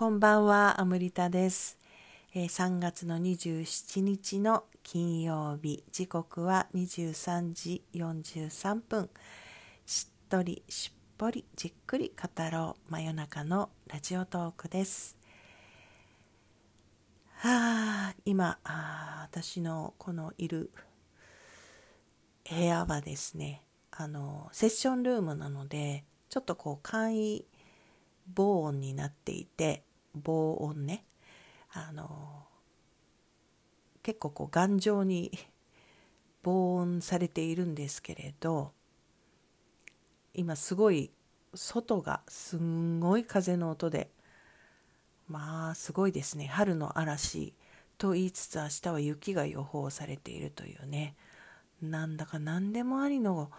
こんばんは、アムリタです。えー、3月の27日の金曜日、時刻は23時43分。しっとり、しっぽり、じっくり語ろう、真夜中のラジオトークです。はあ、今あ、私のこのいる部屋はですね、あの、セッションルームなので、ちょっとこう簡易防音になっていて防音ね。あの結構こう頑丈に 防音されているんですけれど今すごい外がすんごい風の音でまあすごいですね。春の嵐と言いつつ明日は雪が予報されているというね。なんだか何でもありの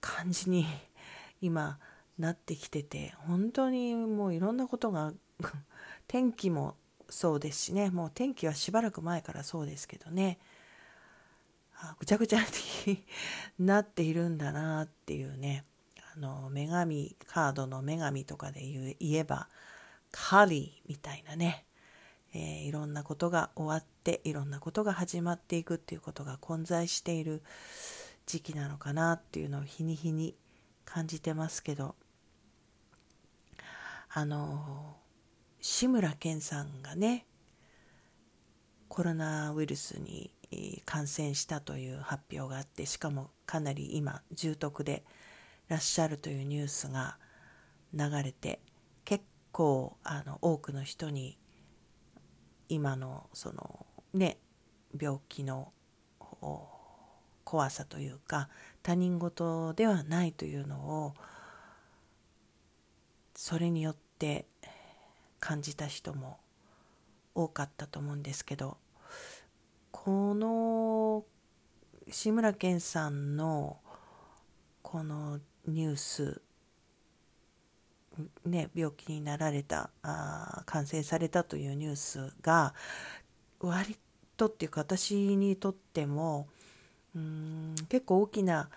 感じに 今なってきてて本当にもういろんなことが 天気もそうですしね。もう天気はしばらく前からそうですけどね。ぐちゃぐちゃになっているんだなっていうね。あの女神カードの女神とかで言えばカリーみたいなね、えー、いろんなことが終わっていろんなことが始まっていくっていうことが混在している時期なのかなっていうのを日に日に感じてますけど。あの志村けんさんがねコロナウイルスに感染したという発表があってしかもかなり今重篤でらっしゃるというニュースが流れて結構あの多くの人に今のそのね病気の怖さというか他人事ではないというのをそれによって感じた人も多かったと思うんですけどこの志村けんさんのこのニュースね、病気になられたあ感染されたというニュースが割とっていうか私にとってもうん結構大きな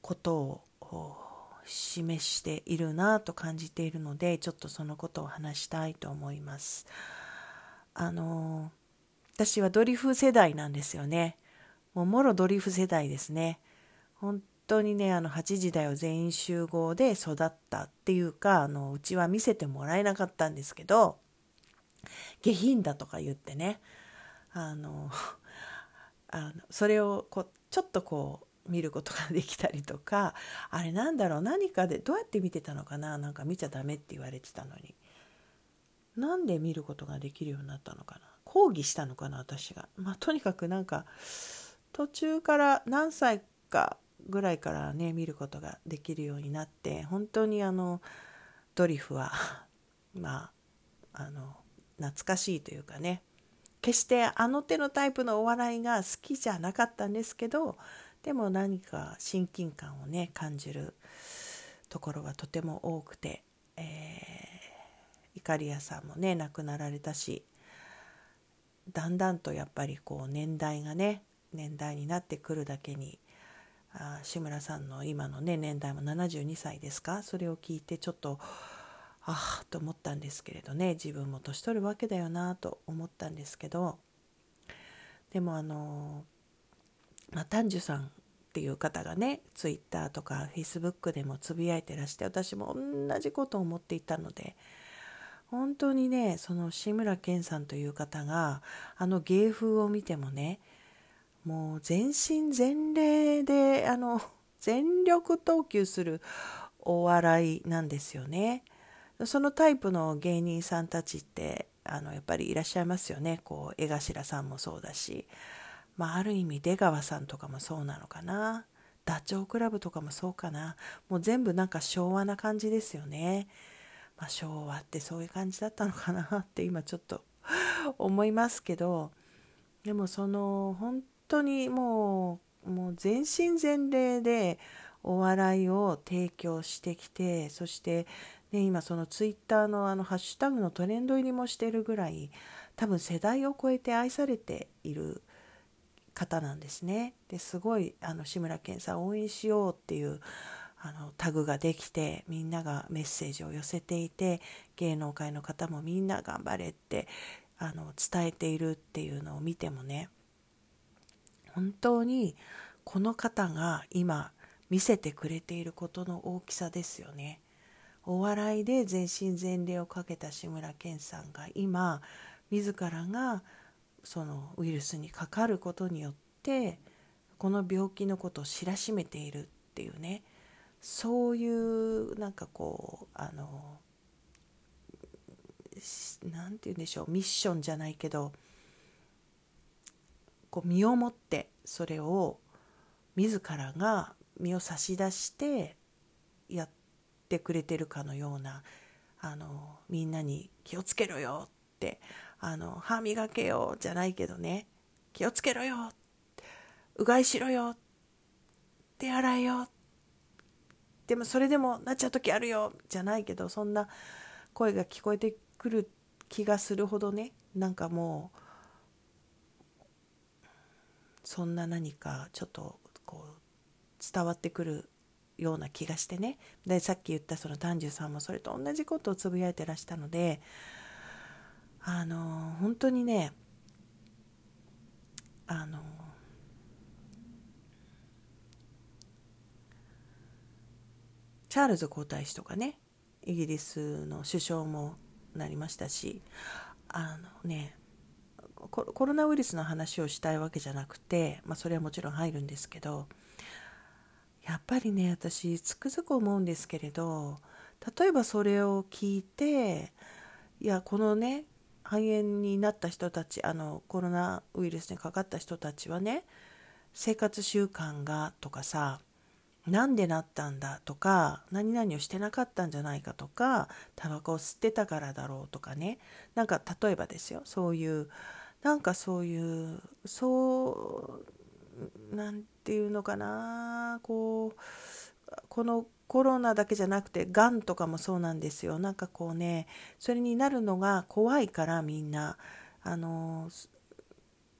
ことを示しているなと感じているのでちょっとそのことを話したいと思います。あの私はドリフ世代なんですよね。もうもろドリフ世代ですね。本当にねあの8時だよ全員集合で育ったっていうかあのうちは見せてもらえなかったんですけど下品だとか言ってねあの あのそれをこうちょっとこう見ることができたりとかあれなんだろう何かでどうやって見てたのかななんか見ちゃダメって言われてたのに。なんで見ることができるようになったのかな。抗議したのかな私が。まあとにかくなんか途中から何歳かぐらいからね見ることができるようになって本当にあのドリフは まああの懐かしいというかね。決してあの手のタイプのお笑いが好きじゃなかったんですけどでも何か親近感をね感じるところがとても多くて、えー、イカリアさんもね亡くなられたしだんだんとやっぱりこう年代がね年代になってくるだけにあ志村さんの今のね年代も72歳ですか？それを聞いてちょっとああと思ったんですけれどね自分も年取るわけだよなと思ったんですけどでもあのまあ、丹樹さんっていう方がねツイッターとかフェイスブックでもつぶやいてらして私も同じことを思っていたので本当にねその志村けんさんという方があの芸風を見てもねもう全身全霊であの全力投球するお笑いなんですよね。そのタイプの芸人さんたちってあのやっぱりいらっしゃいますよねこう江頭さんもそうだしまあ、ある意味出川さんとかもそうなのかな。ダチョウ倶楽部とかもそうかな。もう全部なんか昭和な感じですよね、まあ、昭和ってそういう感じだったのかなって今ちょっと 思いますけど。でもその本当にもうもう全身全霊でお笑いを提供してきてそして、ね、今そのツイッターのあのハッシュタグのトレンド入りもしてるぐらい多分世代を超えて愛されている方なんですね。ですごいあの志村けんさん応援しようっていうあのタグができてみんながメッセージを寄せていて芸能界の方もみんな頑張れってあの伝えているっていうのを見てもね本当にこの方が今見せてくれていることの大きさですよね。お笑いで全身全霊をかけた志村けんさんが今自らがそのウイルスにかかることによってこの病気のことを知らしめているっていうねそういうなんかこうあの何て言うんでしょうミッションじゃないけどこう身をもってそれを自らが身を差し出してやってくれてるかのようなあのみんなに気をつけろよってあの歯磨けよじゃないけどね。気をつけろようがいしろよ。手洗えよ。でもそれでもなっちゃう時あるよ。じゃないけどそんな声が聞こえてくる気がするほどね。なんかもうそんな何かちょっとこう伝わってくるような気がしてね。でさっき言ったその丹寿さんもそれと同じことをつぶやいてらしたのであの本当にねあのチャールズ皇太子とかねイギリスの首相もなりましたしあのねコロナウイルスの話をしたいわけじゃなくて、まあ、それはもちろん入るんですけどやっぱりね私つくづく思うんですけれど例えばそれを聞いていやこのね肺炎になった人たちあのコロナウイルスにかかった人たちはね生活習慣がとかさなんでなったんだとか何々をしてなかったんじゃないかとかタバコを吸ってたからだろうとかね。なんか例えばですよそういうなんかそういうそうなんていうのかなこうこのコロナだけじゃなくてがんとかもそうなんですよ。なんかこうねそれになるのが怖いからみんな。あの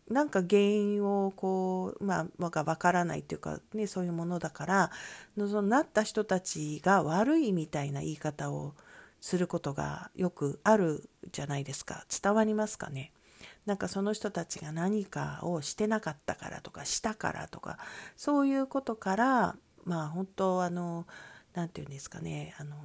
なんか原因をこう、まあ、がわからないというか、ね、そういうものだからそのなった人たちが悪いみたいな言い方をすることがよくあるじゃないですか。伝わりますかね。なんかその人たちが何かをしてなかったからとかしたからとかそういうことからまあ本当あの何て言うんですかねあの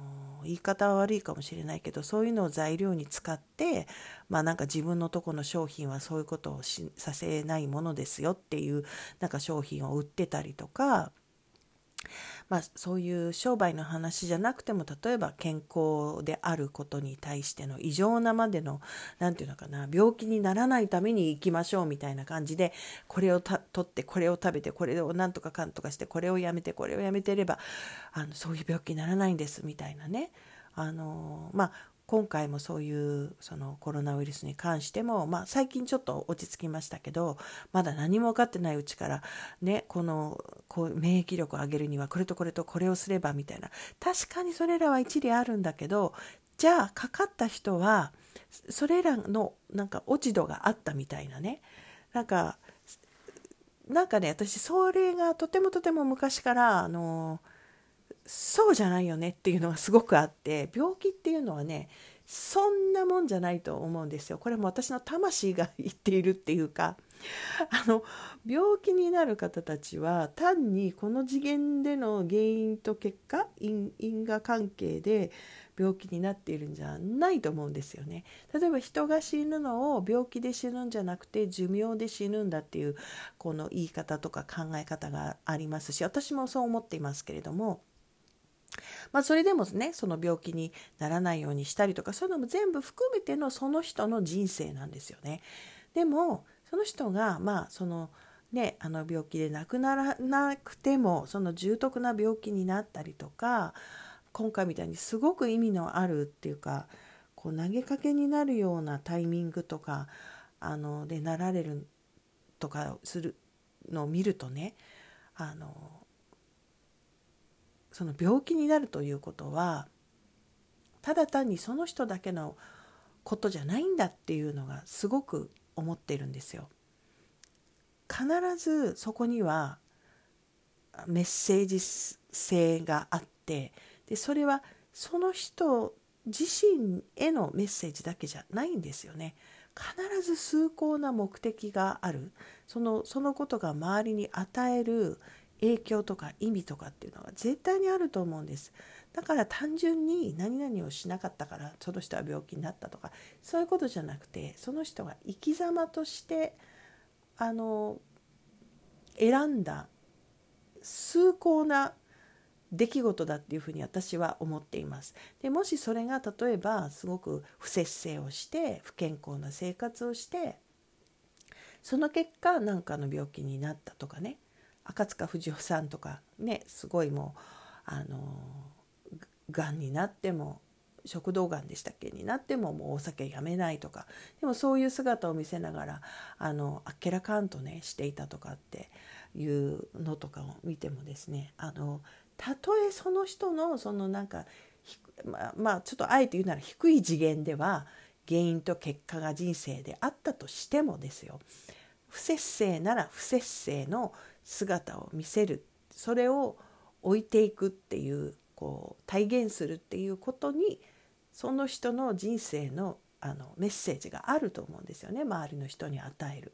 言い方は悪いかもしれないけどそういうのを材料に使ってまあなんか自分のとこの商品はそういうことをさせないものですよっていうなんか商品を売ってたりとかまあ、そういう商売の話じゃなくても例えば健康であることに対しての異常なまでの何て言うのかな病気にならないために行きましょうみたいな感じでこれを取ってこれを食べてこれをなんとかかんとかしてこれをやめてこれをやめてればあのそういう病気にならないんですみたいなね。あのまあ今回もそういうそのコロナウイルスに関しても、まあ、最近ちょっと落ち着きましたけどまだ何も分かってないうちからねこのこう免疫力を上げるにはこれとこれとこれをすればみたいな。確かにそれらは一理あるんだけどじゃあかかった人はそれらのなんか落ち度があったみたいなね。なんかなんかね私それがとてもとても昔からあのそうじゃないよねっていうのがすごくあって病気っていうのはねそんなもんじゃないと思うんですよこれも私の魂が言っているっていうかあの病気になる方たちは単にこの次元での原因と結果因果関係で病気になっているんじゃないと思うんですよね。例えば人が死ぬのを病気で死ぬんじゃなくて寿命で死ぬんだっていうこの言い方とか考え方がありますし私もそう思っていますけれどもまあ、それでもねその病気にならないようにしたりとかそういうのも全部含めてのその人の人生なんですよね。でもその人がまあそのねあの病気で亡くならなくてもその重篤な病気になったりとか今回みたいにすごく意味のあるっていうかこう投げかけになるようなタイミングとかあのでなられるとかするのを見るとねあのその病気になるということはただ単にその人だけのことじゃないんだっていうのがすごく思ってるんですよ。必ずそこにはメッセージ性があってでそれはその人自身へのメッセージだけじゃないんですよね。必ず崇高な目的があるそのそのことが周りに与える影響とか意味とかっていうのが絶対にあると思うんですだから単純に何々をしなかったからその人は病気になったとかそういうことじゃなくてその人が生き様としてあの選んだ崇高な出来事だっていうふうに私は思っています。でもしそれが例えばすごく不節制をして不健康な生活をしてその結果何かの病気になったとかね赤塚不二夫さんとかねすごいもうあのがんになっても食道がんでしたっけになってももうお酒やめないとかでもそういう姿を見せながらあのあっけらかんとねしていたとかっていうのとかを見てもですねあのたとえその人のそのなんかまあ、まあちょっとあえて言うなら低い次元では原因と結果が人生であったとしてもですよ。不節制なら不節制の姿を見せるそれを置いていくっていうこう体現するっていうことにその人の人生のあのメッセージがあると思うんですよね周りの人に与える。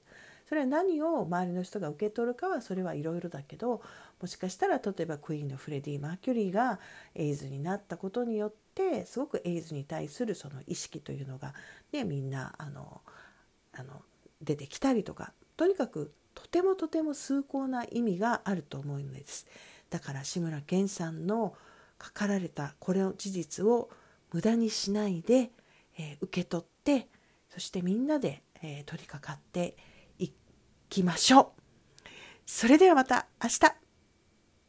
それは何を周りの人が受け取るかはそれはいろいろだけどもしかしたら例えばクイーンのフレディ・マーキュリーがエイズになったことによってすごくエイズに対するその意識というのが、ね、みんなあのあの出てきたりとかとにかくとてもとても崇高な意味があると思うんです。だから志村けんさんの書かられたこれの事実を無駄にしないで、えー、受け取ってそしてみんなで、えー、取り掛かっていきましょう。それではまた明日。